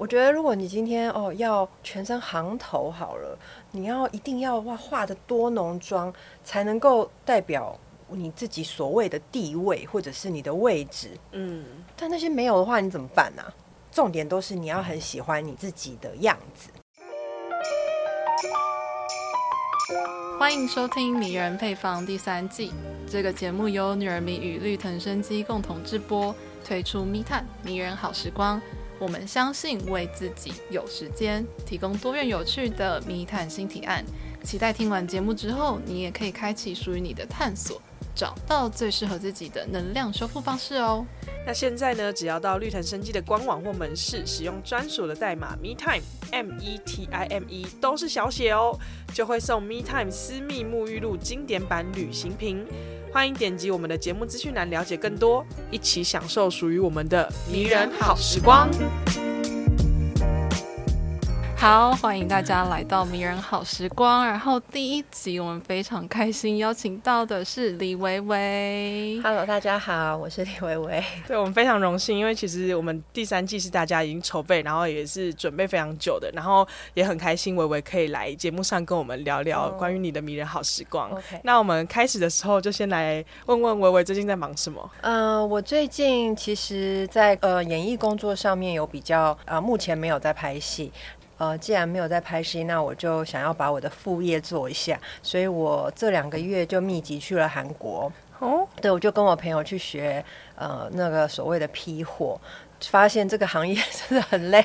我觉得如果你今天哦要全身行头好了，你要一定要哇化得多浓妆才能够代表你自己所谓的地位或者是你的位置，嗯，但那些没有的话你怎么办呢？重点都是你要很喜欢你自己的样子。欢迎收听《迷人配方》第三季。这个节目由女人迷与绿藤生机共同制播，推出密探迷人好时光。我们相信为自己有时间，提供多元有趣的密探新提案。期待听完节目之后，你也可以开启属于你的探索，找到最适合自己的能量修复方式哦。那现在呢，只要到绿藤生机的官网或门市，使用专属的代码 MeTime M E T I M E 都是小写哦，就会送 MeTime 私密沐浴露经典版旅行瓶。欢迎点击我们的节目资讯栏了解更多，一起享受属于我们的迷人好时光。好，欢迎大家来到《迷人好时光》。然后第一集，我们非常开心邀请到的是李维维。Hello，大家好，我是李维维。对，我们非常荣幸，因为其实我们第三季是大家已经筹备，然后也是准备非常久的，然后也很开心，维维可以来节目上跟我们聊聊关于你的迷人好时光。Oh, 那我们开始的时候就先来问问维维最近在忙什么？嗯、呃，我最近其实在，在呃演艺工作上面有比较呃，目前没有在拍戏。呃，既然没有在拍戏，那我就想要把我的副业做一下，所以我这两个月就密集去了韩国。哦，对，我就跟我朋友去学呃那个所谓的批货。发现这个行业 真的很累，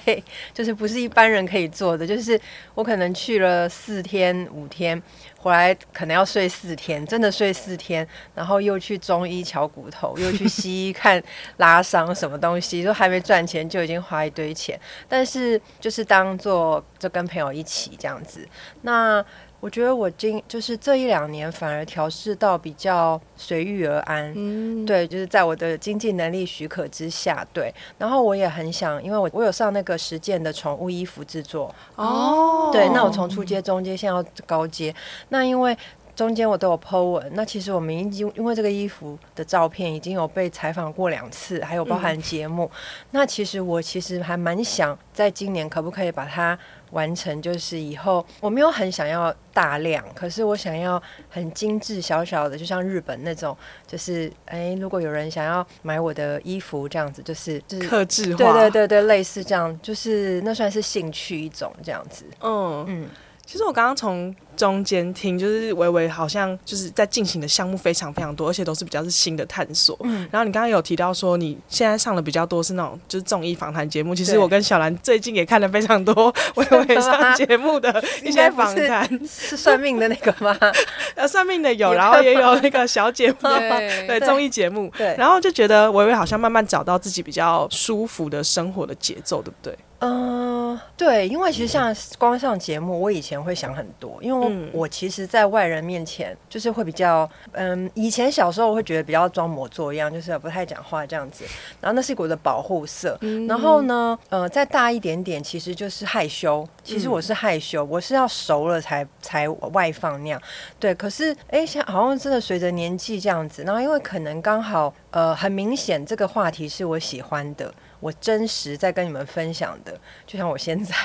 就是不是一般人可以做的。就是我可能去了四天五天，回来可能要睡四天，真的睡四天，然后又去中医敲骨头，又去西医看拉伤什么东西，都还没赚钱就已经花一堆钱。但是就是当做就跟朋友一起这样子，那。我觉得我今就是这一两年反而调试到比较随遇而安，嗯，对，就是在我的经济能力许可之下，对。然后我也很想，因为我我有上那个实践的宠物衣服制作，哦，对。那我从初阶、中阶，现在要高阶。那因为中间我都有 po 文，那其实我们已经因为这个衣服的照片已经有被采访过两次，还有包含节目。嗯。那其实我其实还蛮想在今年可不可以把它。完成就是以后我没有很想要大量，可是我想要很精致小小的，就像日本那种，就是哎，如果有人想要买我的衣服这样子，就是就是克制化，对对对对，类似这样，就是那算是兴趣一种这样子。嗯嗯，其实我刚刚从。中间听就是维维好像就是在进行的项目非常非常多，而且都是比较是新的探索。嗯，然后你刚刚有提到说你现在上的比较多是那种就是综艺访谈节目，其实我跟小兰最近也看了非常多维维上节目的 一些访谈，是，算命的那个吗？呃，算命的有，然后也有那个小姐目，对，综艺节目，对，然后就觉得维维好像慢慢找到自己比较舒服的生活的节奏，对不对？嗯、呃，对，因为其实像光上节目，我以前会想很多，因为。嗯、我其实，在外人面前，就是会比较，嗯，以前小时候我会觉得比较装模作样，就是不太讲话这样子。然后那是我的保护色。嗯、然后呢，呃，再大一点点，其实就是害羞。其实我是害羞，嗯、我是要熟了才才外放那样。对，可是哎，像好像真的随着年纪这样子，然后因为可能刚好，呃，很明显这个话题是我喜欢的，我真实在跟你们分享的，就像我现在，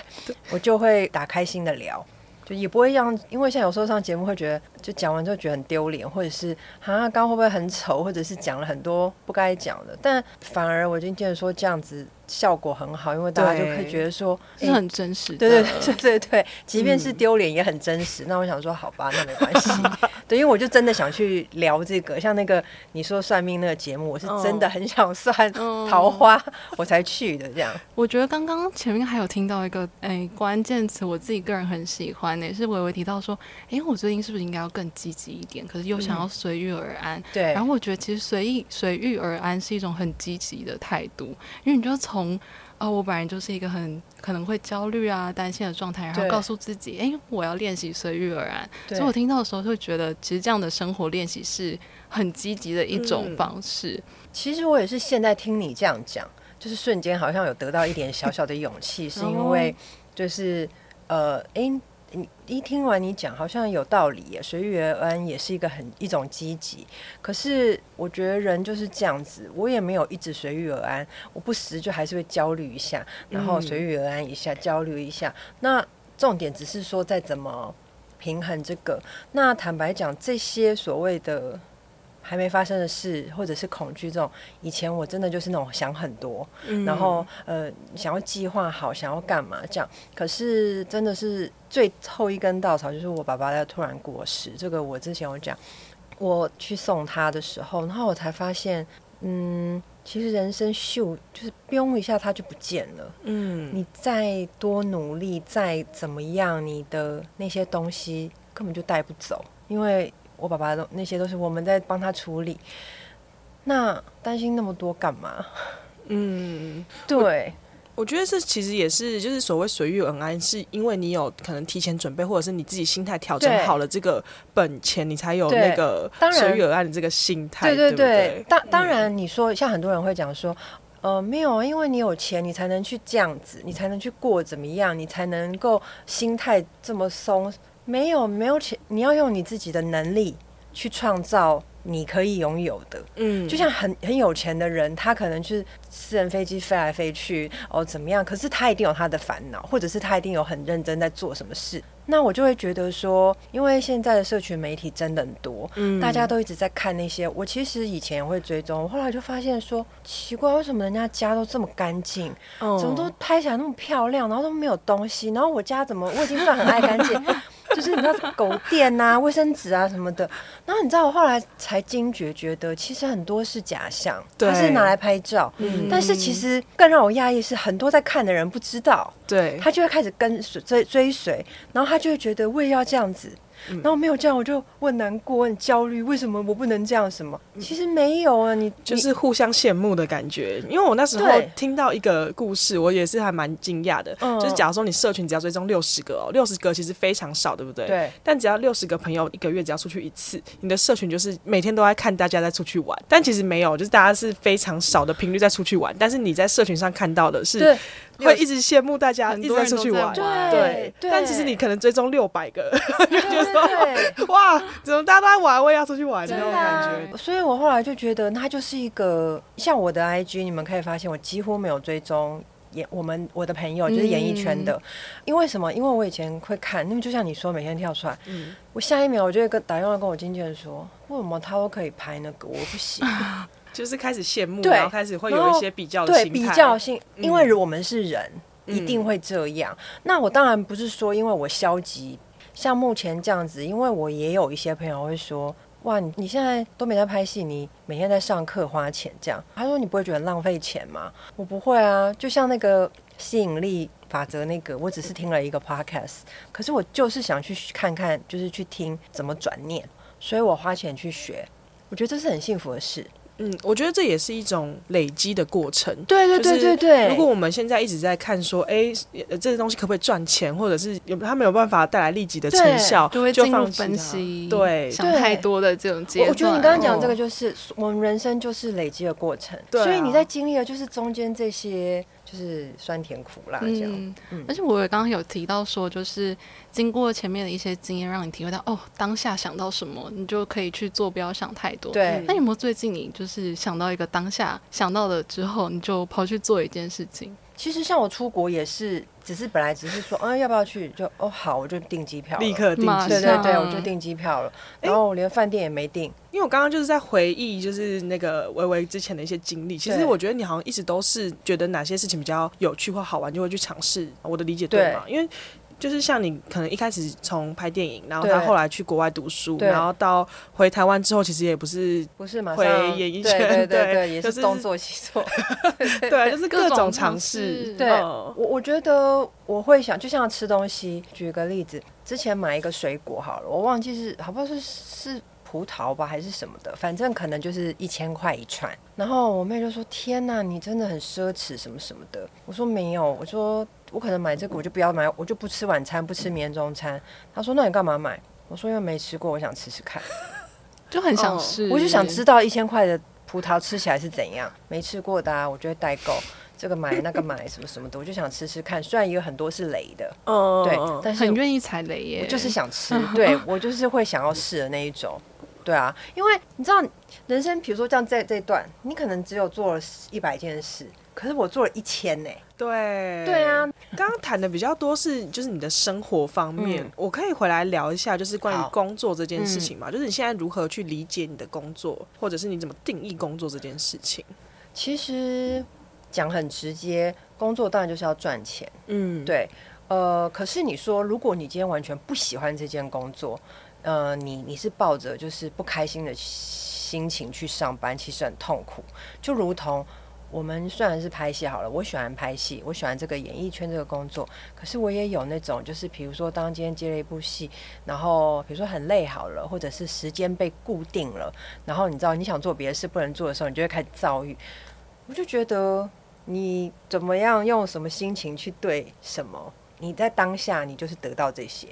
我就会打开心的聊。就也不会让，因为像有时候上节目会觉得，就讲完之后觉得很丢脸，或者是好像刚会不会很丑，或者是讲了很多不该讲的，但反而我今天说这样子。效果很好，因为大家就可以觉得说是很真实的，对对对对对，即便是丢脸也很真实。嗯、那我想说，好吧，那没关系。对，因为我就真的想去聊这个，像那个你说算命那个节目，我是真的很想算桃花，哦、我才去的。这样，我觉得刚刚前面还有听到一个哎关键词，我自己个人很喜欢，也是微微提到说，哎，我最近是不是应该要更积极一点？可是又想要随遇而安。嗯、对。然后我觉得其实随意随遇而安是一种很积极的态度，因为你就从从啊、哦，我本来就是一个很可能会焦虑啊、担心的状态，然后告诉自己，哎，我要练习随遇而安。所以我听到的时候，会觉得其实这样的生活练习是很积极的一种方式。嗯、其实我也是现在听你这样讲，就是瞬间好像有得到一点小小的勇气，是因为就是呃，哎。你一听完你讲，好像有道理耶，随遇而安也是一个很一种积极。可是我觉得人就是这样子，我也没有一直随遇而安，我不时就还是会焦虑一下，然后随遇而安一下，焦虑一下。那重点只是说再怎么平衡这个。那坦白讲，这些所谓的。还没发生的事，或者是恐惧这种，以前我真的就是那种想很多，嗯、然后呃想要计划好，想要干嘛这样。可是真的是最后一根稻草，就是我爸爸在突然过世。这个我之前有讲，我去送他的时候，然后我才发现，嗯，其实人生秀就是嘣一下，他就不见了。嗯，你再多努力，再怎么样，你的那些东西根本就带不走，因为。我爸爸都那些都是我们在帮他处理，那担心那么多干嘛？嗯，对我，我觉得这其实也是，就是所谓随遇而安，是因为你有可能提前准备，或者是你自己心态调整好了这个本钱，你才有那个随遇而安的这个心态。对对对，对当当然你说像很多人会讲说，呃，没有，因为你有钱，你才能去这样子，你才能去过怎么样，你才能够心态这么松。没有没有钱，你要用你自己的能力去创造你可以拥有的。嗯，就像很很有钱的人，他可能就是私人飞机飞来飞去哦，怎么样？可是他一定有他的烦恼，或者是他一定有很认真在做什么事。那我就会觉得说，因为现在的社群媒体真的很多，嗯，大家都一直在看那些。我其实以前也会追踪，我后来就发现说，奇怪，为什么人家家都这么干净，哦，怎么都拍起来那么漂亮，然后都没有东西，然后我家怎么我已经算很爱干净。就是你知道狗垫啊、卫生纸啊什么的，然后你知道我后来才惊觉，觉得其实很多是假象，它是拿来拍照，嗯，但是其实更让我讶异是，很多在看的人不知道，对，他就会开始跟随追追随，然后他就会觉得我也要这样子。然后没有这样，我就我很难过，很焦虑。为什么我不能这样？什么？其实没有啊，你就是互相羡慕的感觉。因为我那时候听到一个故事，我也是还蛮惊讶的。就是假如说你社群只要追踪六十个哦，六十个其实非常少，对不对？对。但只要六十个朋友一个月只要出去一次，你的社群就是每天都在看大家在出去玩。但其实没有，就是大家是非常少的频率在出去玩。但是你在社群上看到的是。会一直羡慕大家一直在出去玩，对，但其实你可能追踪六百个，就觉得哇，怎么大家都在玩，我也要出去玩那种感觉。所以我后来就觉得，它就是一个像我的 IG，你们可以发现我几乎没有追踪演我们我的朋友，就是演艺圈的。因为什么？因为我以前会看，那么就像你说，每天跳出来，我下一秒我就会跟打电话跟我经纪人说，为什么他都可以拍那个，我不行。就是开始羡慕，然后开始会有一些比较。对，比较性，因为我们是人，嗯、一定会这样。那我当然不是说因为我消极，像目前这样子，因为我也有一些朋友会说：“哇，你你现在都没在拍戏，你每天在上课花钱这样。”他说：“你不会觉得浪费钱吗？”我不会啊，就像那个吸引力法则那个，我只是听了一个 podcast，可是我就是想去看看，就是去听怎么转念，所以我花钱去学，我觉得这是很幸福的事。嗯，我觉得这也是一种累积的过程。对对对对对。如果我们现在一直在看说，哎，这些东西可不可以赚钱，或者是有它没有办法带来立即的成效，就会进入分析。对，想太多的这种阶段。我觉得你刚刚讲这个，就是我们人生就是累积的过程。对。所以你在经历的就是中间这些。就是酸甜苦辣这样，嗯嗯、而且我也刚刚有提到说，就是经过前面的一些经验，让你体会到哦，当下想到什么，你就可以去做，不要想太多。对，那有没有最近你就是想到一个当下想到了之后，你就跑去做一件事情？其实像我出国也是，只是本来只是说，啊，要不要去？就哦好，我就订机票，立刻订机。对对对，我就订机票了。然后我连饭店也没订，因为我刚刚就是在回忆，就是那个微微之前的一些经历。其实我觉得你好像一直都是觉得哪些事情比较有趣或好玩，就会去尝试。我的理解对吗？因为。就是像你可能一开始从拍电影，然后他后来去国外读书，然后到回台湾之后，其实也不是不是嘛，回演艺圈，对对，也是东做西做，对，就是各种尝试。对，我我觉得我会想，就像吃东西，举个例子，之前买一个水果好了，我忘记是好不好是是葡萄吧还是什么的，反正可能就是一千块一串。然后我妹就说：“天哪，你真的很奢侈什么什么的。”我说：“没有，我说。”我可能买这个，我就不要买，我就不吃晚餐，不吃年中餐。他说：“那你干嘛买？”我说：“因为没吃过，我想吃吃看，就很想吃。”我就想知道一千块的葡萄吃起来是怎样，没吃过的啊，我就会代购。这个买那个买什么什么的，我就想吃吃看。虽然也有很多是雷的，嗯，对，但是很愿意踩雷耶，就是想吃，对 我就是会想要试的那一种。对啊，因为你知道，人生比如说像这这段，你可能只有做了一百件事，可是我做了一千呢。对，对啊。刚刚谈的比较多是就是你的生活方面，嗯、我可以回来聊一下，就是关于工作这件事情嘛，就是你现在如何去理解你的工作，或者是你怎么定义工作这件事情？其实讲很直接，工作当然就是要赚钱，嗯，对，呃，可是你说，如果你今天完全不喜欢这件工作，呃，你你是抱着就是不开心的心情去上班，其实很痛苦。就如同我们虽然是拍戏好了，我喜欢拍戏，我喜欢这个演艺圈这个工作，可是我也有那种就是，比如说当今天接了一部戏，然后比如说很累好了，或者是时间被固定了，然后你知道你想做别的事不能做的时候，你就会开始躁郁。我就觉得你怎么样用什么心情去对什么，你在当下你就是得到这些。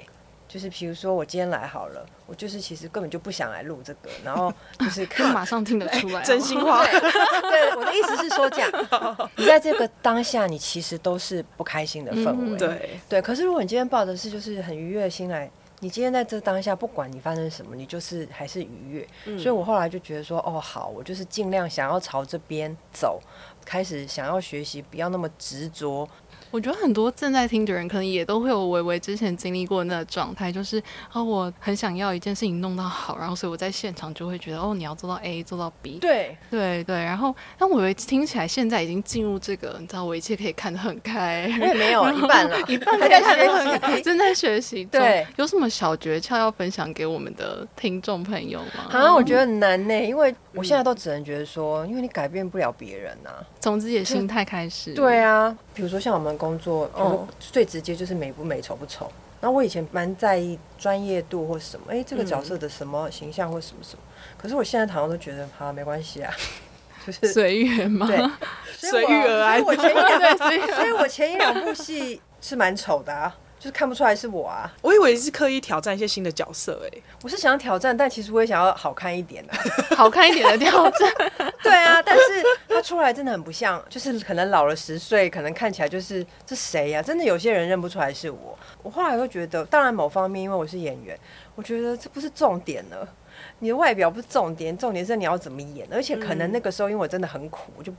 就是比如说我今天来好了，我就是其实根本就不想来录这个，然后 就是看马上听得出来真心话。对，对，我的意思是说这样，你在这个当下，你其实都是不开心的氛围。嗯、对对，可是如果你今天抱的是就是很愉悦的心来，你今天在这当下，不管你发生什么，你就是还是愉悦。嗯、所以我后来就觉得说，哦，好，我就是尽量想要朝这边走，开始想要学习，不要那么执着。我觉得很多正在听的人，可能也都会有微微之前经历过那个状态，就是哦，我很想要一件事情弄到好，然后所以我在现场就会觉得哦，你要做到 A，做到 B，对。对对，然后但我以为听起来现在已经进入这个，你知道，我一切可以看得很开，我也没有一半了，一半还在学习，正在学习，对，有什么小诀窍要分享给我们的听众朋友吗？好像我觉得很难呢，因为我现在都只能觉得说，因为你改变不了别人呐、啊，从自己的心态开始，对啊，比如说像我们工作，哦。最直接就是美不美、丑不丑。然后我以前蛮在意专业度或什么，哎、欸，这个角色的什么形象或什么什么。可是我现在好像都觉得，好，没关系啊，就是随缘嘛，对，随遇而安。所以我前一两，所以我前一两部戏是蛮丑的啊。就是看不出来是我啊！我以为是刻意挑战一些新的角色，哎，我是想要挑战，但其实我也想要好看一点的，好看一点的挑战。对啊，但是他出来真的很不像，就是可能老了十岁，可能看起来就是这谁呀？真的有些人认不出来是我。我后来会觉得，当然某方面因为我是演员，我觉得这不是重点了。你的外表不是重点，重点是你要怎么演。而且可能那个时候因为我真的很苦，我就。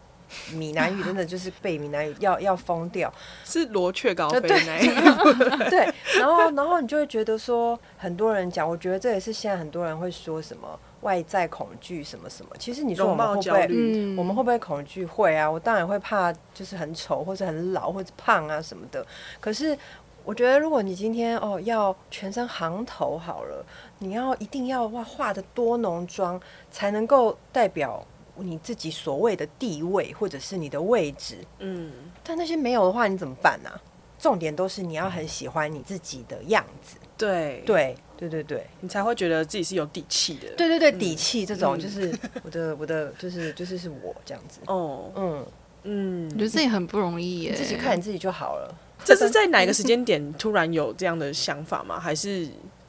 闽南语真的就是背闽南语要要疯掉，是罗雀高飞那 对，然后然后你就会觉得说，很多人讲，我觉得这也是现在很多人会说什么外在恐惧什么什么。其实你说我们会不会，嗯、我们会不会恐惧？会啊，我当然会怕，就是很丑或者很老或者胖啊什么的。可是我觉得，如果你今天哦要全身行头好了，你要一定要哇化的多浓妆才能够代表。你自己所谓的地位，或者是你的位置，嗯，但那些没有的话，你怎么办呢？重点都是你要很喜欢你自己的样子，对对对对对，你才会觉得自己是有底气的。对对对，底气这种就是我的我的就是就是是我这样子。哦，嗯嗯，我觉得自己很不容易耶，自己看你自己就好了。这是在哪个时间 点突然有这样的想法吗？还是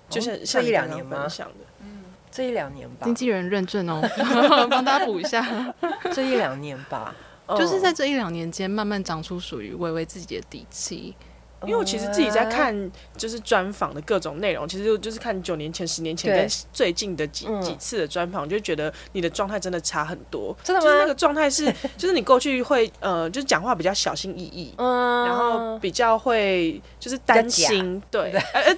就是像一两年吗？想的。这一两年吧，经纪人认证哦，帮大家补一下。这一两年吧，就是在这一两年间，慢慢长出属于微微自己的底气。因为我其实自己在看，就是专访的各种内容，其实就是看九年前、十年前跟最近的几几次的专访，我就觉得你的状态真的差很多。真的吗？就是那个状态是，就是你过去会呃，就是讲话比较小心翼翼，嗯，然后比较会就是担心，对，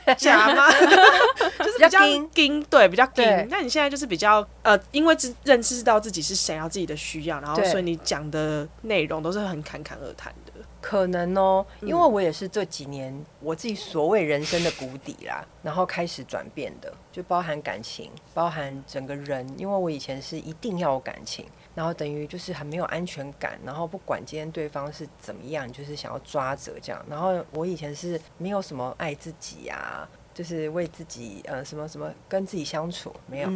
呃，假吗？就是比较惊，对，比较惊。那你现在就是比较呃，因为知认识到自己是想要自己的需要，然后所以你讲的内容都是很侃侃而谈的。可能哦，因为我也是这几年我自己所谓人生的谷底啦，然后开始转变的，就包含感情，包含整个人。因为我以前是一定要有感情，然后等于就是很没有安全感，然后不管今天对方是怎么样，就是想要抓着这样。然后我以前是没有什么爱自己啊，就是为自己呃什么什么跟自己相处没有，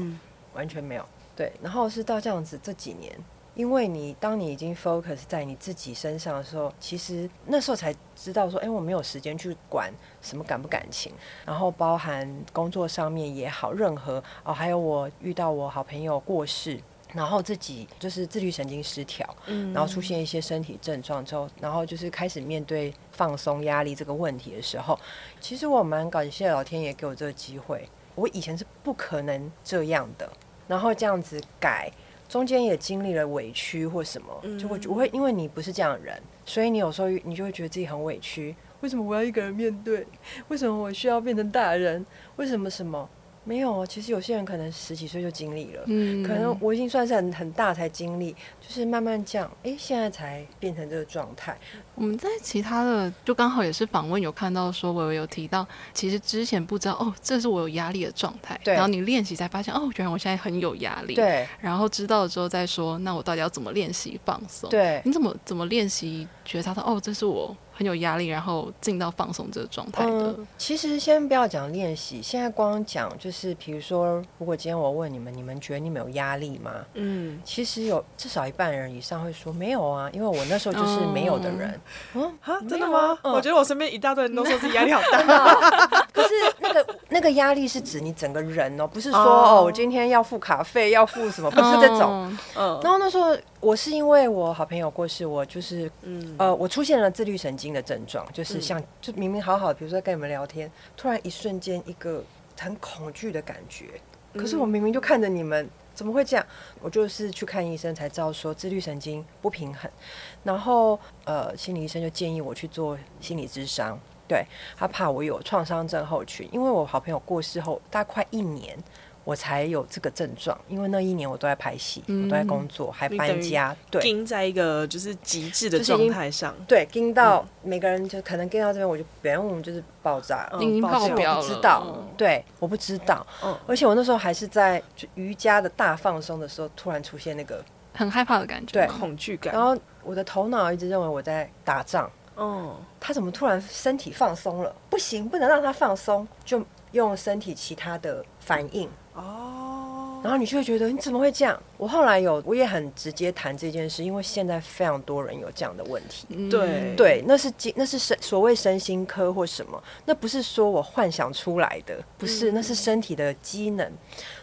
完全没有。对，然后是到这样子这几年。因为你当你已经 focus 在你自己身上的时候，其实那时候才知道说，哎，我没有时间去管什么感不感情，然后包含工作上面也好，任何哦，还有我遇到我好朋友过世，然后自己就是自律神经失调，嗯，然后出现一些身体症状之后，然后就是开始面对放松压力这个问题的时候，其实我蛮感谢老天爷给我这个机会。我以前是不可能这样的，然后这样子改，中间也经历了委屈或什么，就会我会因为你不是这样的人，所以你有时候你就会觉得自己很委屈。为什么我要一个人面对？为什么我需要变成大人？为什么什么？没有，其实有些人可能十几岁就经历了，嗯，可能我已经算是很很大才经历，就是慢慢降，哎，现在才变成这个状态。我们在其他的就刚好也是访问有看到说，我有提到，其实之前不知道哦，这是我有压力的状态，对，然后你练习才发现哦，原来我现在很有压力，对，然后知道了之后再说，那我到底要怎么练习放松？对，你怎么怎么练习觉察到哦，这是我。很有压力，然后进到放松这个状态的。嗯，其实先不要讲练习，现在光讲就是，比如说，如果今天我问你们，你们觉得你们有压力吗？嗯，其实有至少一半人以上会说没有啊，因为我那时候就是没有的人。嗯，啊，真的吗？嗯，我觉得我身边一大堆人都说自己压力好大。可是那个那个压力是指你整个人哦，不是说哦，我今天要付卡费，要付什么，不是这种。嗯，然后那时候。我是因为我好朋友过世，我就是，嗯，呃，我出现了自律神经的症状，就是像，就明明好好的，比如说跟你们聊天，突然一瞬间一个很恐惧的感觉，可是我明明就看着你们，怎么会这样？我就是去看医生才知道说自律神经不平衡，然后呃，心理医生就建议我去做心理智商，对，他怕我有创伤症候群，因为我好朋友过世后大概快一年。我才有这个症状，因为那一年我都在拍戏，嗯、我都在工作，还搬家，对，盯在一个就是极致的状态上，对，盯到每个人就可能盯到这边，我就别人我们就是爆炸，已经爆表了，我不知道，嗯、对，我不知道，嗯，而且我那时候还是在就瑜伽的大放松的时候，突然出现那个很害怕的感觉，对，恐惧感，然后我的头脑一直认为我在打仗，嗯，他怎么突然身体放松了？不行，不能让他放松，就用身体其他的反应，哦。然后你就会觉得你怎么会这样？我后来有，我也很直接谈这件事，因为现在非常多人有这样的问题。对对，那是那是身所谓身心科或什么，那不是说我幻想出来的，不是，那是身体的机能。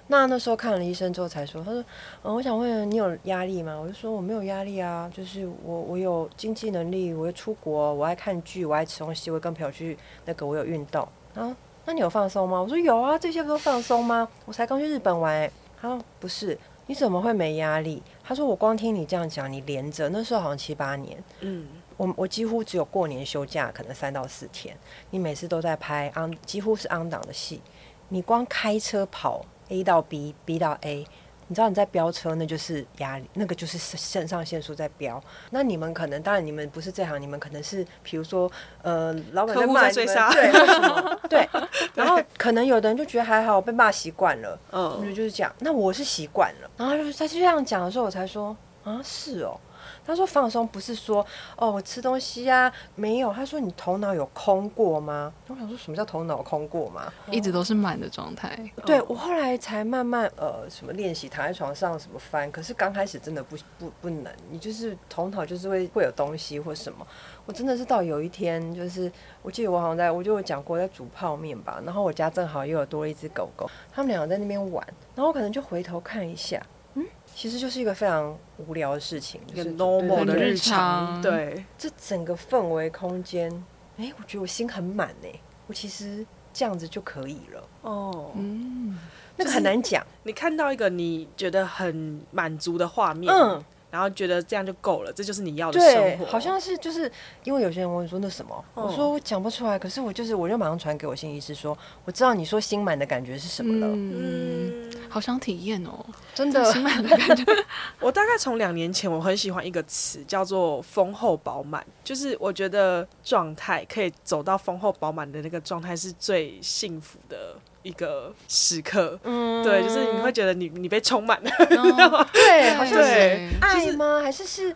那那时候看了医生之后才说，他说，嗯，我想问你有压力吗？我就说我没有压力啊，就是我我有经济能力，我要出国，我爱看剧，我爱吃东西，我跟朋友去那个，我有运动啊。那你有放松吗？我说有啊，这些不都放松吗？我才刚去日本玩。他说不是，你怎么会没压力？他说我光听你这样讲，你连着那时候好像七八年，嗯，我我几乎只有过年休假，可能三到四天。你每次都在拍几乎是 on 档的戏，你光开车跑 A 到 B，B 到 A。你知道你在飙车，那就是压力，那个就是肾上腺素在飙。那你们可能，当然你们不是这行，你们可能是，比如说，呃，老板在骂你们，对，为什么？对。然后可能有的人就觉得还好，被骂习惯了，嗯，就就是这样。那我是习惯了。然后就是他就这样讲的时候，我才说啊，是哦。他说放松不是说哦，我吃东西呀、啊，没有。他说你头脑有空过吗？我想说什么叫头脑空过吗？一直都是满的状态。对，我后来才慢慢呃什么练习躺在床上什么翻，可是刚开始真的不不不能，你就是头脑就是会会有东西或什么。我真的是到有一天，就是我记得我好像在我就有讲过在煮泡面吧，然后我家正好又有多了一只狗狗，他们两个在那边玩，然后我可能就回头看一下。其实就是一个非常无聊的事情，一个 normal 的日常。对，这整个氛围空间，哎，我觉得我心很满呢。我其实这样子就可以了。哦，嗯，那个很难讲。你看到一个你觉得很满足的画面，嗯。然后觉得这样就够了，这就是你要的生活。好像是就是因为有些人问说那什么，哦、我说我讲不出来，可是我就是我就马上传给我心理师说，我知道你说心满的感觉是什么了。嗯，好想体验哦，真的心满的感觉。我大概从两年前我很喜欢一个词叫做丰厚饱满，就是我觉得状态可以走到丰厚饱满的那个状态是最幸福的。一个时刻，嗯，对，就是你会觉得你你被充满了，哦、对，好像是。爱吗？还是是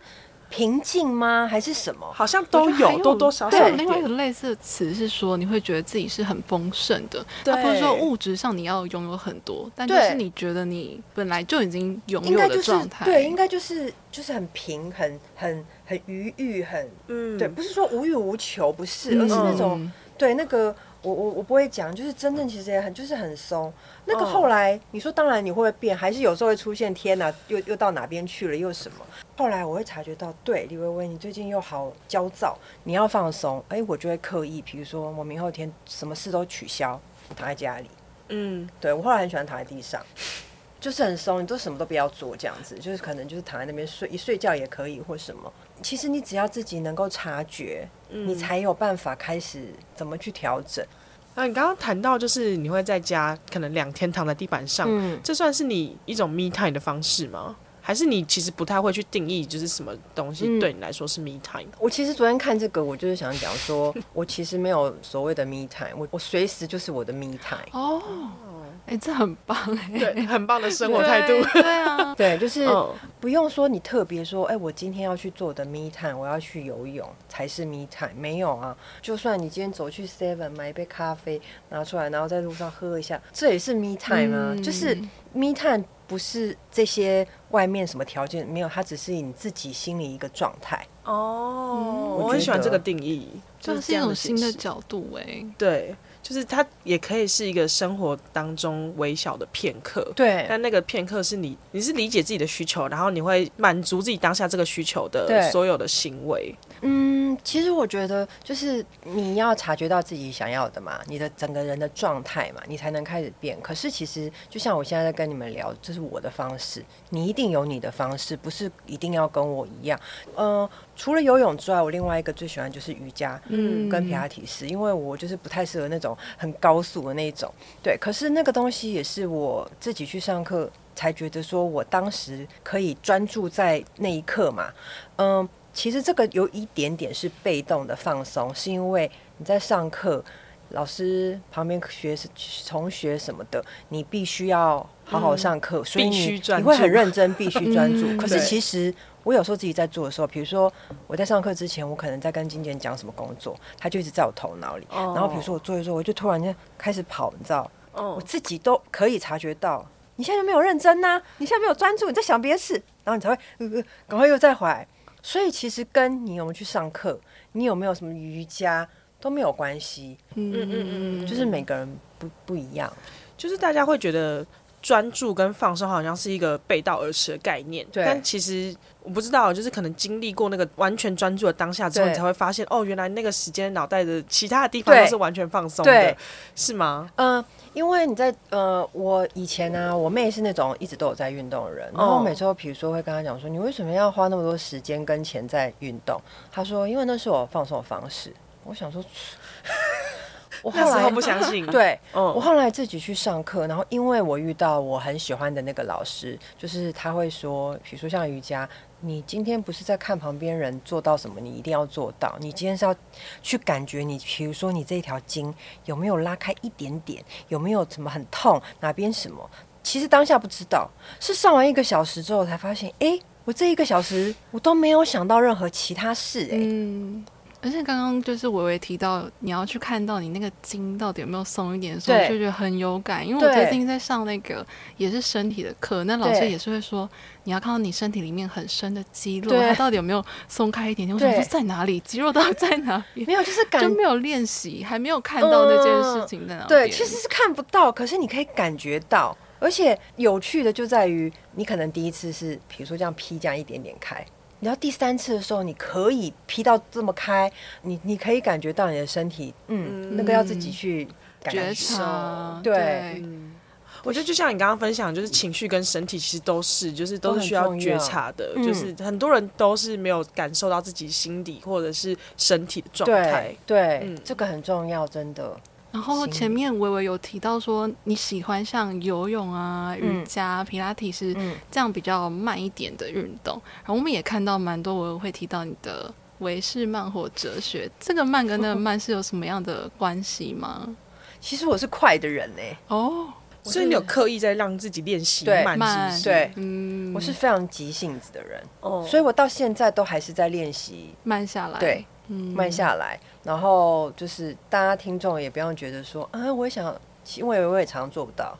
平静吗？还是什么？好像都有，多多少少。对，另外一个类似的词是说，你会觉得自己是很丰盛的，对，它不是说物质上你要拥有很多，但就是你觉得你本来就已经拥有的状态，对，应该就是就是很平衡，很很愉悦，很嗯，对，不是说无欲无求，不是，而是那种。嗯。对，那个我我我不会讲，就是真正其实也很就是很松。那个后来、oh. 你说，当然你会不会变，还是有时候会出现天哪、啊，又又到哪边去了，又什么？后来我会察觉到，对李薇薇，你最近又好焦躁，你要放松。哎、欸，我就会刻意，比如说我明后天什么事都取消，躺在家里。嗯，对我后来很喜欢躺在地上，就是很松，你都什么都不要做，这样子，就是可能就是躺在那边睡，一睡觉也可以，或什么。其实你只要自己能够察觉。你才有办法开始怎么去调整。啊，你刚刚谈到就是你会在家可能两天躺在地板上，嗯，这算是你一种 me time 的方式吗？还是你其实不太会去定义，就是什么东西对你来说是 me time？嗯，我其实昨天看这个，我就是想讲说，我其实没有所谓的 me time，我我随时就是我的 me time。哦。哎、欸，这很棒哎、欸，对，很棒的生活态度。对，对啊，对，就是不用说你特别说，哎、欸，我今天要去做的 me time，我要去游泳才是 me time，没有啊。就算你今天走去 Seven 买一杯咖啡拿出来，然后在路上喝一下，这也是 me time 啊。嗯、就是 me time 不是这些外面什么条件没有，它只是你自己心里一个状态。哦、嗯，我很喜欢这个定义，这、就是一种新的角度哎、欸。对。就是它也可以是一个生活当中微小的片刻，对。但那个片刻是你，你是理解自己的需求，然后你会满足自己当下这个需求的所有的行为。嗯，其实我觉得就是你要察觉到自己想要的嘛，你的整个人的状态嘛，你才能开始变。可是其实就像我现在在跟你们聊，这是我的方式，你一定有你的方式，不是一定要跟我一样。嗯、呃。除了游泳之外，我另外一个最喜欢就是瑜伽，嗯，跟皮拉提斯，因为我就是不太适合那种很高速的那种，对。可是那个东西也是我自己去上课才觉得说，我当时可以专注在那一刻嘛。嗯，其实这个有一点点是被动的放松，是因为你在上课，老师旁边学同学什么的，你必须要好好上课，嗯，所以你你会很认真，必须专注。可是其实。我有时候自己在做的时候，比如说我在上课之前，我可能在跟经纪人讲什么工作，他就一直在我头脑里。Oh. 然后比如说我做一做，我就突然间开始跑，你知道？Oh. 我自己都可以察觉到，你现在没有认真呐、啊，你现在没有专注，你在想别的事，然后你才会赶快又再回来。所以其实跟你有没有去上课，你有没有什么瑜伽都没有关系。嗯嗯嗯嗯，就是每个人不不一样，就是大家会觉得。专注跟放松好像是一个背道而驰的概念，对。但其实我不知道，就是可能经历过那个完全专注的当下之后，你才会发现，哦，原来那个时间脑袋的其他的地方都是完全放松的，是吗？嗯、呃，因为你在呃，我以前呢、啊，我妹是那种一直都有在运动的人，然后我每次都比如说会跟她讲说，你为什么要花那么多时间跟钱在运动？她说，因为那是我放松的方式。我想说。我后来不相信，对，嗯，我后来自己去上课，然后因为我遇到我很喜欢的那个老师，就是他会说，比如说像瑜伽，你今天不是在看旁边人做到什么，你一定要做到，你今天是要去感觉你，比如说你这一条筋有没有拉开一点点，有没有什么很痛，哪边什么，其实当下不知道，是上完一个小时之后才发现，哎，我这一个小时我都没有想到任何其他事，哎，嗯。而且刚刚就是微微提到，你要去看到你那个筋到底有没有松一点的时候，就觉得很有感。因为我最近在上那个也是身体的课，那老师也是会说，你要看到你身体里面很深的肌肉，它到底有没有松开一点点。我想说在哪里？肌肉到底在哪里？没有，就是感就没有练习，还没有看到那件事情在哪里。对，其实是看不到，可是你可以感觉到。而且有趣的就在于，你可能第一次是，比如说这样劈这样一点点开。你到第三次的时候，你可以劈到这么开，你你可以感觉到你的身体，嗯，嗯那个要自己去觉察。对，我觉得就像你刚刚分享，就是情绪跟身体其实都是，就是都是需要觉察的。就是很多人都是没有感受到自己心底或者是身体的状态。对，这个很重要，真的。然后前面微微有提到说你喜欢像游泳啊、瑜伽、皮拉提是这样比较慢一点的运动。然后我们也看到蛮多微微会提到你的微视慢或哲学，这个慢跟那个慢是有什么样的关系吗？其实我是快的人呢。哦，所以你有刻意在让自己练习慢，慢，对，嗯，我是非常急性子的人，哦，所以我到现在都还是在练习慢下来，对，慢下来。然后就是大家听众也不用觉得说，啊，我也想，因为我也常常做不到，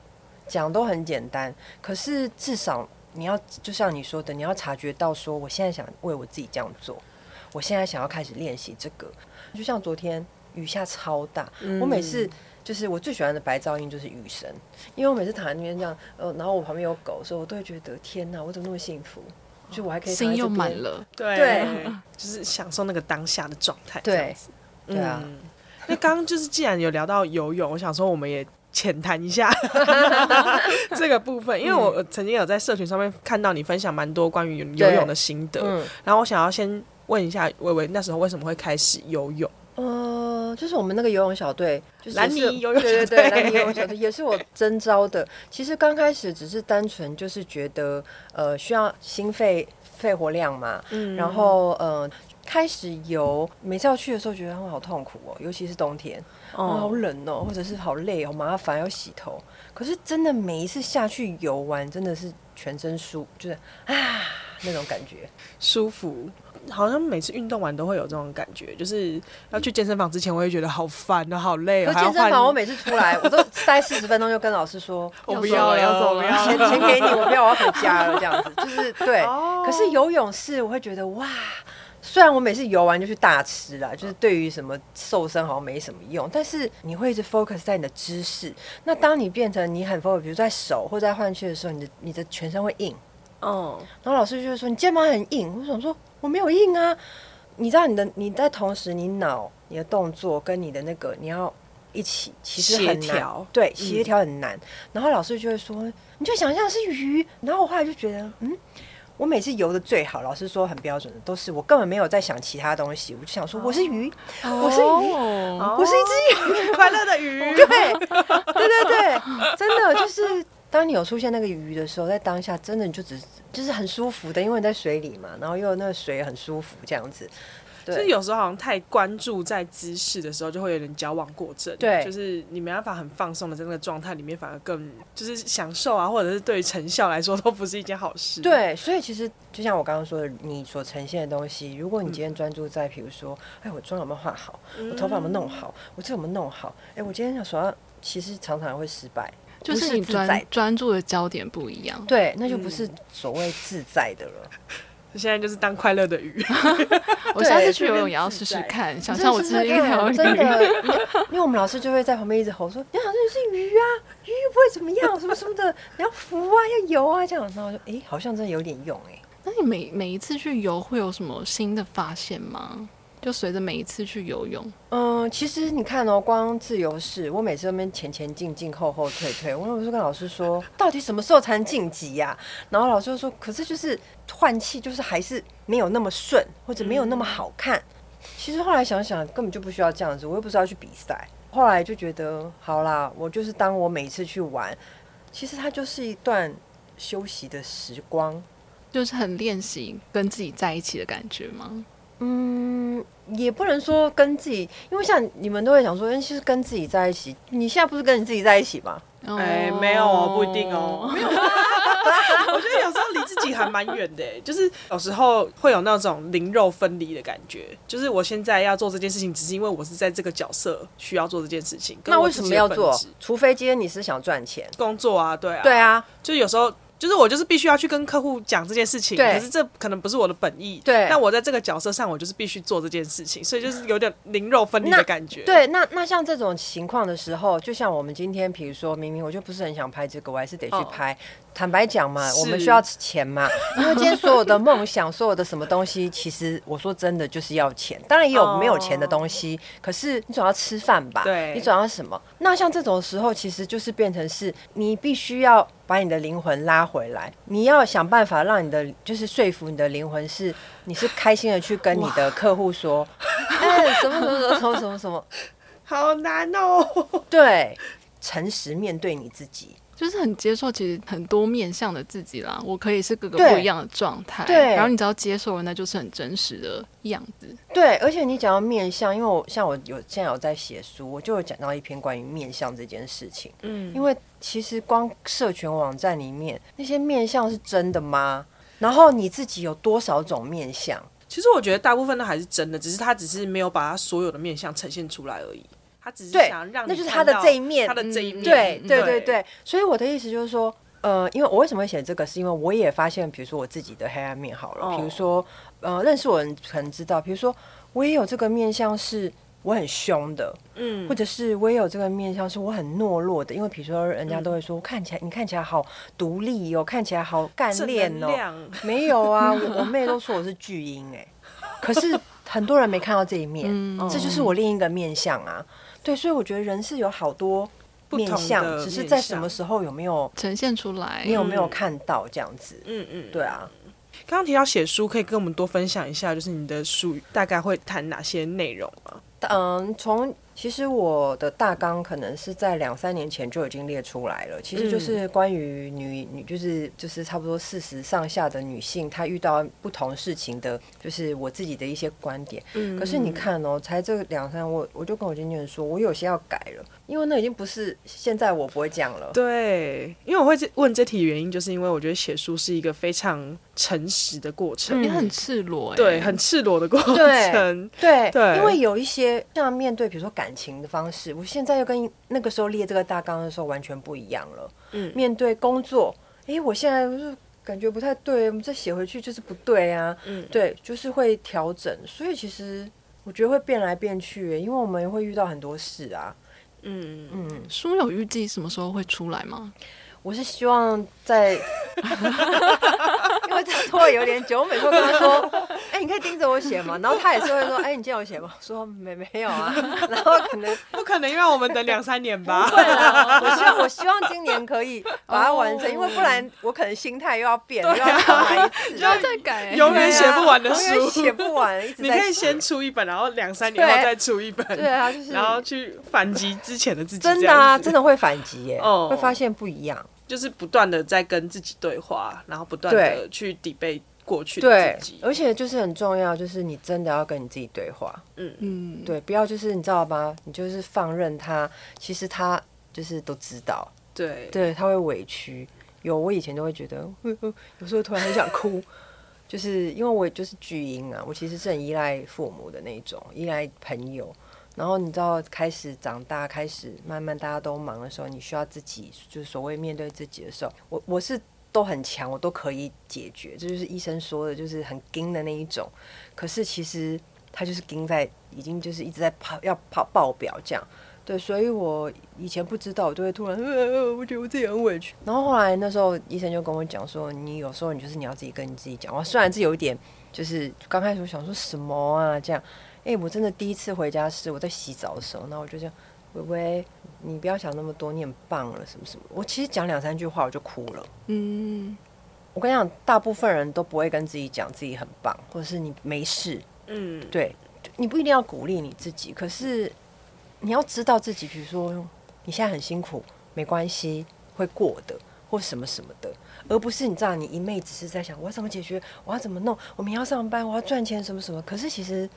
讲都很简单，可是至少你要就像你说的，你要察觉到说，我现在想为我自己这样做，我现在想要开始练习这个，就像昨天雨下超大，我每次就是我最喜欢的白噪音就是雨声，因为我每次躺在那边这样，呃，然后我旁边有狗，所以我都会觉得天哪，我怎么那么幸福？就我还可以心又满了，对，对就是享受那个当下的状态，对，对啊。嗯、那刚刚就是既然有聊到游泳，我想说我们也。浅谈一下 这个部分，因为我曾经有在社群上面看到你分享蛮多关于游泳的心得，嗯、然后我想要先问一下微微，那时候为什么会开始游泳？呃，就是我们那个游泳小队，就是兰尼游泳对对对，兰尼游泳小队也是我征招的。其实刚开始只是单纯就是觉得，呃，需要心肺肺活量嘛，嗯，然后呃。开始游，每次要去的时候觉得他们好痛苦哦，尤其是冬天，哦，好冷哦，或者是好累，好麻烦，要洗头。可是真的每一次下去游玩，真的是全身舒，就是啊那种感觉舒服。好像每次运动完都会有这种感觉，就是要去健身房之前，我也觉得好烦啊，好累哦。可健身房我每次出来，我都待四十分钟，就跟老师说，我不要了，要走了，钱钱给你，我不要，我要回家了，这样子就是 对。哦，可是游泳是，我会觉得哇。虽然我每次游完就去大吃啦，就是对于什么瘦身好像没什么用，但是你会一直 focus 在你的姿势。那当你变成你很 focus，比如在手或在换气的时候，你的你的全身会硬。嗯，然后老师就会说你肩膀很硬，我想说我没有硬啊。你知道你的你在同时你脑你的动作跟你的那个你要一起，其实很调。对，协调很难。嗯。然后老师就会说你就想象是鱼，然后我后来就觉得嗯。我每次游的最好，老师说很标准的，都是我根本没有在想其他东西，我就想说我是鱼，哦、我是鱼，哦、我是一只鱼，快乐的鱼。对，对对对，真的就是当你有出现那个鱼的时候，在当下真的你就只是就是很舒服的，因为你在水里嘛，然后又那个水很舒服这样子。就是有时候好像太关注在姿势的时候，就会有点矫枉过正。对，就是你没办法很放松的在那个状态里面，反而更就是享受啊，或者是对于成效来说都不是一件好事。对，所以其实就像我刚刚说的，你所呈现的东西，如果你今天专注在，比如说，哎，我妆有没有化好，我头发有没有弄好，我这有没有弄好？哎，我今天想说，其实常常会失败，就是你专专注的焦点不一样。对，那就不是所谓自在的了。现在就是当快乐的鱼，我下次去游泳也要试试看，想象我是一条鱼。真的，因为我们老师就会在旁边一直吼说：“你好像是鱼啊，鱼又不会怎么样，什么什么的，你要浮啊，要游啊，这样。”然后我就哎，好像真的有点用哎。那你每每一次去游会有什么新的发现吗？就随着每一次去游泳，嗯，其实你看哦，光自由式，我每次那边前前进进，后后退退。我有时候跟老师说，到底什么时候才能晋级呀？然后老师就说，可是就是换气，就是还是没有那么顺，或者没有那么好看。嗯、其实后来想想，根本就不需要这样子，我又不是要去比赛。后来就觉得，好啦，我就是当我每次去玩，其实它就是一段休息的时光，就是很练习跟自己在一起的感觉吗？嗯，也不能说跟自己，因为像你们都会想说，其实跟自己在一起，你现在不是跟你自己在一起吗？哎，没有哦，不一定哦。没有，我觉得有时候离自己还蛮远的，就是有时候会有那种灵肉分离的感觉。就是我现在要做这件事情，只是因为我是在这个角色需要做这件事情。那为什么要做？除非今天你是想赚钱，工作啊，对啊，对啊，就有时候。就是我就是必须要去跟客户讲这件事情，可是这可能不是我的本意。对，那我在这个角色上，我就是必须做这件事情，所以就是有点灵肉分离的感觉。对，那那像这种情况的时候，就像我们今天，比如说明明我就不是很想拍这个，我还是得去拍。哦坦白讲嘛，我们需要钱嘛，因为今天所有的梦想，所有的什么东西，其实我说真的就是要钱。当然也有没有钱的东西，oh. 可是你总要吃饭吧？对，你总要什么？那像这种时候，其实就是变成是你必须要把你的灵魂拉回来，你要想办法让你的就是说服你的灵魂是你是开心的去跟你的客户说，哎、欸，什么什么什么什么什么什么，好难哦。对，诚实面对你自己。就是很接受，其实很多面向的自己啦。我可以是各个不一样的状态，对。然后你只要接受了，那就是很真实的样子。对，而且你讲到面相，因为我像我有现在有在写书，我就有讲到一篇关于面相这件事情。嗯，因为其实光社群网站里面那些面相是真的吗？然后你自己有多少种面相？其实我觉得大部分都还是真的，只是他只是没有把他所有的面相呈现出来而已。他只是想让你，那就是他的这一面，他的这一面。对对对对，所以我的意思就是说，呃，因为我为什么会写这个，是因为我也发现，比如说我自己的黑暗面好了，比如说，呃，认识我人可能知道，比如说我也有这个面相是我很凶的，嗯，或者是我也有这个面相，是我很懦弱的。因为比如说，人家都会说，看起来你看起来好独立哦，看起来好干练哦。没有啊，我 我妹都说我是巨婴哎，可是很多人没看到这一面，这就是我另一个面相啊。对，所以我觉得人是有好多面相，只是在什么时候有没有呈现出来，你有没有看到这样子？嗯嗯，对啊。刚刚提到写书，可以跟我们多分享一下，就是你的书大概会谈哪些内容吗？嗯，从其实我的大纲可能是在两三年前就已经列出来了，其实就是关于女女，就是就是差不多四十上下的女性，她遇到不同事情的，就是我自己的一些观点。嗯，可是你看哦，才这两三，我我就跟我经纪人说，我有些要改了，因为那已经不是现在我不会讲了。对，因为我会问这题原因，就是因为我觉得写书是一个非常诚实的过程，也、嗯、很赤裸，对，很赤裸的过程，对 对，因为有一些像面对，比如说感情的方式，我现在又跟那个时候列这个大纲的时候完全不一样了。嗯，面对工作，哎、欸，我现在就是感觉不太对，我们再写回去就是不对啊。嗯，对，就是会调整，所以其实我觉得会变来变去，因为我们会遇到很多事啊。嗯。嗯，书有预计什么时候会出来吗？我是希望在，拖有点久，我每次跟他说：“ 哎、欸，你可以盯着我写嘛。”然后他也是会说：“哎、欸，你见我写吗？”说没没有啊。然后可能不可能，因为我们等两三年吧。不会啦，我希望 我希望今年可以把它完成，哦、因为不然我可能心态又要变，啊、又要重来一次，又要再改，永远写不完的书，写不完。一直你可以先出一本，然后两三年后再出一本，对啊，就是然后去反击之前的自己。真的啊，真的会反击耶，哦，会发现不一样。就是不断的在跟自己对话，然后不断的去抵背过去的自己。对，而且就是很重要，就是你真的要跟你自己对话。嗯嗯，对，不要就是你知道吧？你就是放任他，其实他就是都知道。对对，他会委屈。有我以前都会觉得，有时候突然很想哭，就是因为我就是巨婴啊，我其实是很依赖父母的那种，依赖朋友。然后你知道，开始长大，开始慢慢大家都忙的时候，你需要自己，就是所谓面对自己的时候，我我是都很强，我都可以解决，这就是医生说的，就是很硬的那一种。可是其实他就是硬在，已经就是一直在跑，要跑爆表这样。对，所以我以前不知道，我就会突然，呃，我觉得我自己很委屈。然后后来那时候医生就跟我讲说，你有时候你就是你要自己跟你自己讲。话虽然是有一点，就是刚开始我想说什么啊这样。哎、欸，我真的第一次回家是我在洗澡的时候，那我就这样，微微，你不要想那么多，你很棒了，什么什么。我其实讲两三句话我就哭了。嗯，我跟你讲，大部分人都不会跟自己讲自己很棒，或者是你没事。嗯，对，你不一定要鼓励你自己，可是你要知道自己，比如说你现在很辛苦，没关系，会过的，或什么什么的，而不是你知道，你一昧只是在想我要怎么解决，我要怎么弄，我明天要上班，我要赚钱，什么什么。可是其实。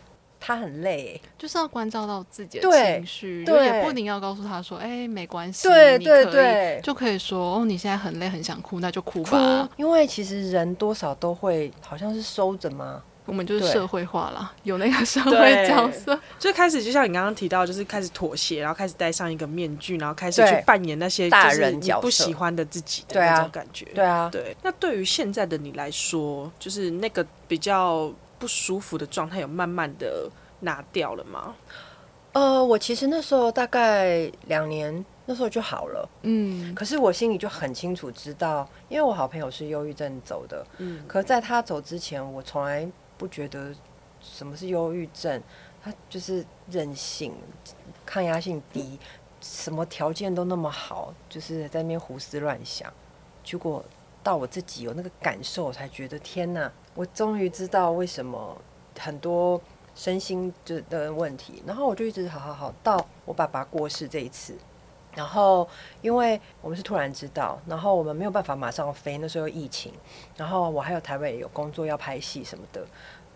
他很累，就是要关照到自己的情绪，对，也不一定要告诉他说，哎、欸，没关系，对对对，就可以说，哦，你现在很累，很想哭，那就哭吧。哭，因为其实人多少都会，好像是收着吗？我们就是社会化了，有那个社会角色，最 开始就像你刚刚提到，就是开始妥协，然后开始戴上一个面具，然后开始去扮演那些大人角色，不喜欢的自己的那种感觉。对啊，对。那对于现在的你来说，就是那个比较。不舒服的状态有慢慢的拿掉了吗？呃，我其实那时候大概两年，那时候就好了。嗯，可是我心里就很清楚知道，因为我好朋友是忧郁症走的。嗯，可在他走之前，我从来不觉得什么是忧郁症，他就是任性，抗压性低，什么条件都那么好，就是在那边胡思乱想。结果到我自己有那个感受，我才觉得天哪！我终于知道为什么很多身心就的问题，然后我就一直好好好到我爸爸过世这一次，然后因为我们是突然知道，然后我们没有办法马上飞，那时候疫情，然后我还有台北有工作要拍戏什么的，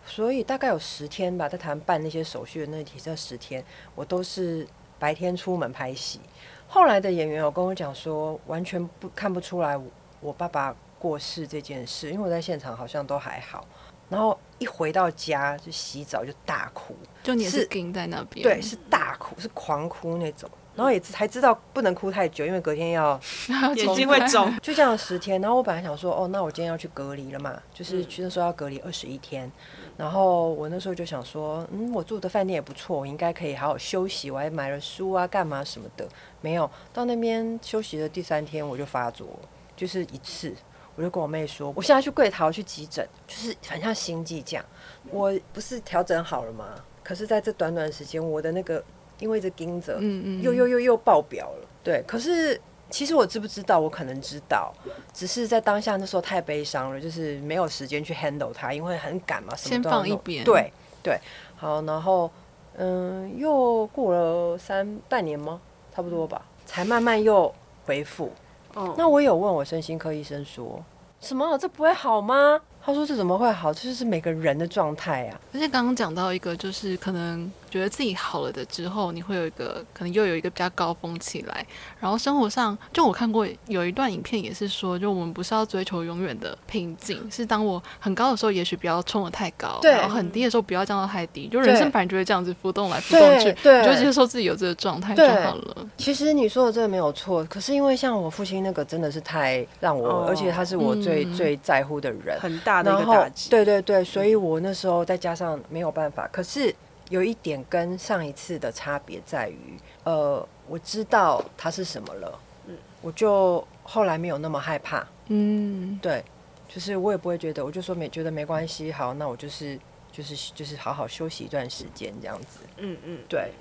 所以大概有十天吧，在台湾办那些手续的那几这十天，我都是白天出门拍戏。后来的演员有跟我讲说，完全不看不出来我爸爸。过世这件事，因为我在现场好像都还好，然后一回到家就洗澡就大哭，就你是钉在那边，对，是大哭，是狂哭那种。然后也才知道不能哭太久，因为隔天要 眼睛会肿。就这样十天，然后我本来想说，哦，那我今天要去隔离了嘛，就是去的时候要隔离二十一天。然后我那时候就想说，嗯，我住的饭店也不错，我应该可以好好休息。我还买了书啊，干嘛什么的。没有到那边休息的第三天，我就发作，就是一次，我就跟我妹说，我现在去柜台我去急诊，就是很像心悸这样。我不是调整好了吗？可是在这短短的时间，我的那个。因为这盯着，嗯嗯又又又又爆表了。对，可是其实我知不知道？我可能知道，只是在当下那时候太悲伤了，就是没有时间去 handle 它，因为很赶嘛，什么都要。先放一边。对对，好，然后嗯，又过了三半年吗？差不多吧，才慢慢又恢复。哦，那我有问我身心科医生说，什么？这不会好吗？他说这怎么会好？这就是每个人的状态啊。而且刚刚讲到一个，就是可能。觉得自己好了的之后，你会有一个可能又有一个比较高峰起来，然后生活上，就我看过有一段影片也是说，就我们不是要追求永远的平静，是当我很高的时候，也许不要冲得太高，然后很低的时候不要降到太低，就人生本来就会这样子浮动来浮动去，对，你就接受自己有这个状态就好了。其实你说的这个没有错，可是因为像我父亲那个真的是太让我，哦、而且他是我最、嗯、最在乎的人，很大的一个打击，对对对，所以我那时候再加上没有办法，可是。有一点跟上一次的差别在于，呃，我知道它是什么了，嗯，我就后来没有那么害怕，嗯，对，就是我也不会觉得，我就说没觉得没关系，好，那我就是就是就是好好休息一段时间这样子，嗯嗯，对。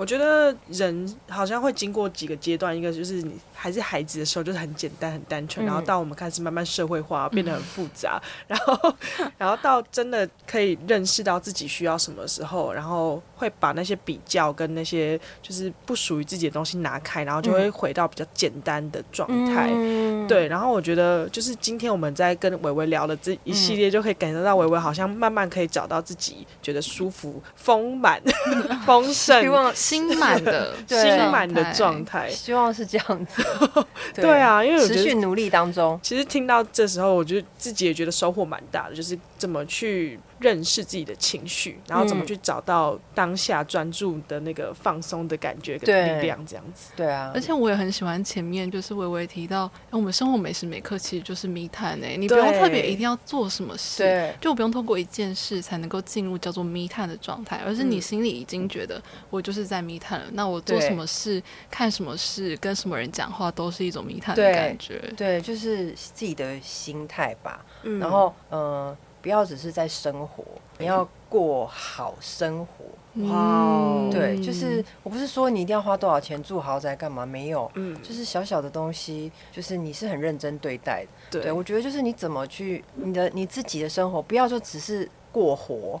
我觉得人好像会经过几个阶段，一个就是你还是孩子的时候，就是很简单、很单纯，然后到我们开始慢慢社会化，变得很复杂，然后，然后到真的可以认识到自己需要什么时候，然后会把那些比较跟那些就是不属于自己的东西拿开，然后就会回到比较简单的状态。对，然后我觉得就是今天我们在跟伟伟聊的这一系列，就可以感受到伟伟好像慢慢可以找到自己觉得舒服、丰满、丰盛。心满的，心满的状态，希望是这样子。对，对啊，因为持续努力当中，其实听到这时候，我觉得自己也觉得收获蛮大的，就是怎么去。认识自己的情绪，然后怎么去找到当下专注的那个放松的感觉跟力量，这样子。对，对啊，而且我也很喜欢前面就是微微提到，我们生活每时每刻其实就是 me time 哎，你不用特别一定要做什么事，就不用透过一件事才能够进入叫做密探的状态，而是你心里已经觉得我就是在 me time 了，那我做什么事、看什么事、跟什么人讲话都是一种密探的感觉。对，对，就是自己的心态吧。嗯、然后，嗯、呃。不要只是在生活，你要过好生活。哇，对，就是我不是说你一定要花多少钱住豪宅干嘛，没有，嗯，就是小小的东西，就是你是很认真对待的。对，对，我觉得就是你怎么去你的你自己的生活，不要就只是过活。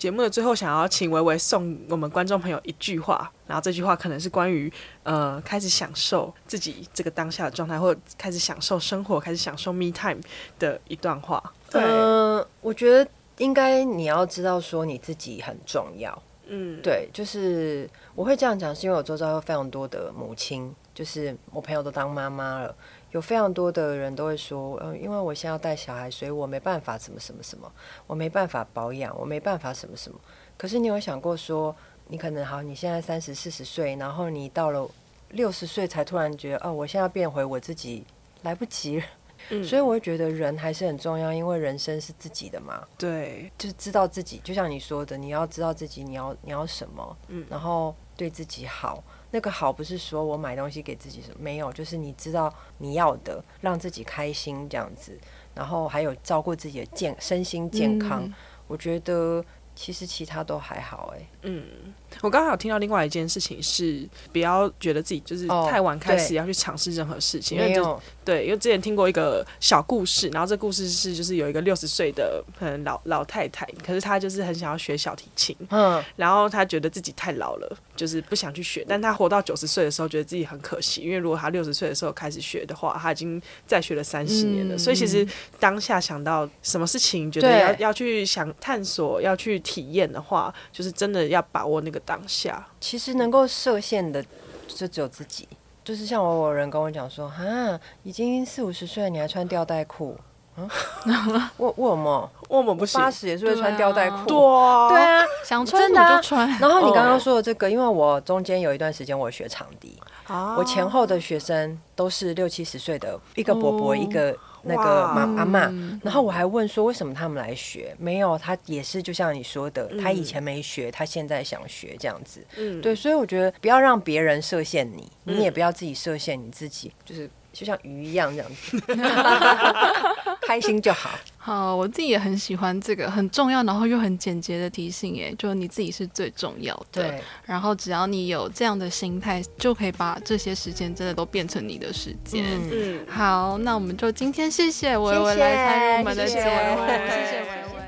节目的最后，想要请维维送我们观众朋友一句话，然后这句话可能是关于呃开始享受自己这个当下的状态，或者开始享受生活，开始享受 me time 的一段话。对，呃，我觉得应该你要知道说你自己很重要。嗯，对，就是我会这样讲，是因为我周遭有非常多的母亲，就是我朋友都当妈妈了。有非常多的人都会说，嗯、呃，因为我现在要带小孩，所以我没办法什么什么什么，我没办法保养，我没办法什么什么。可是你有想过说，你可能好，你现在三十四十岁，然后你到了六十岁才突然觉得，哦，我现在要变回我自己，来不及了。嗯、所以我会觉得人还是很重要，因为人生是自己的嘛。对，就知道自己，就像你说的，你要知道自己，你要你要什么，嗯，然后对自己好。那个好不是说我买东西给自己什么，没有，就是你知道你要的，让自己开心这样子，然后还有照顾自己的健身心健康，嗯、我觉得其实其他都还好哎。嗯，我刚刚有听到另外一件事情是，不要觉得自己就是太晚开始要去尝试任何事情，哦、因为就对，因为之前听过一个小故事，然后这故事是就是有一个六十岁的可能老老太太，可是她就是很想要学小提琴，嗯，然后她觉得自己太老了。就是不想去学，但她活到九十岁的时候，觉得自己很可惜，因为如果她六十岁的时候开始学的话，她已经再学了三十年了。嗯、所以其实当下想到什么事情，觉得要要去想探索，要去体验的话，就是真的要把握那个当下。其实能够设限的就只有自己。就是像我有人跟我讲说，啊，已经四五十岁了，你还穿吊带裤，我我么？我们不行，八十也是会穿吊带裤。对啊，对啊，想穿你就穿。然后你刚刚说的这个，因为我中间有一段时间我学长笛，我前后的学生都是六七十岁的，一个伯伯，一个那个妈阿妈。然后我还问说，为什么他们来学？没有，他也是就像你说的，他以前没学，他现在想学这样子。嗯，对，所以我觉得不要让别人设限你，你也不要自己设限你自己，就是。就像鱼一样这样子，开心就好。好，我自己也很喜欢这个很重要，然后又很简洁的提醒，耶，就你自己是最重要的。对。然后只要你有这样的心态，就可以把这些时间真的都变成你的时间。嗯。好，那我们就今天谢谢维维来参与我们的节目，谢谢薇薇。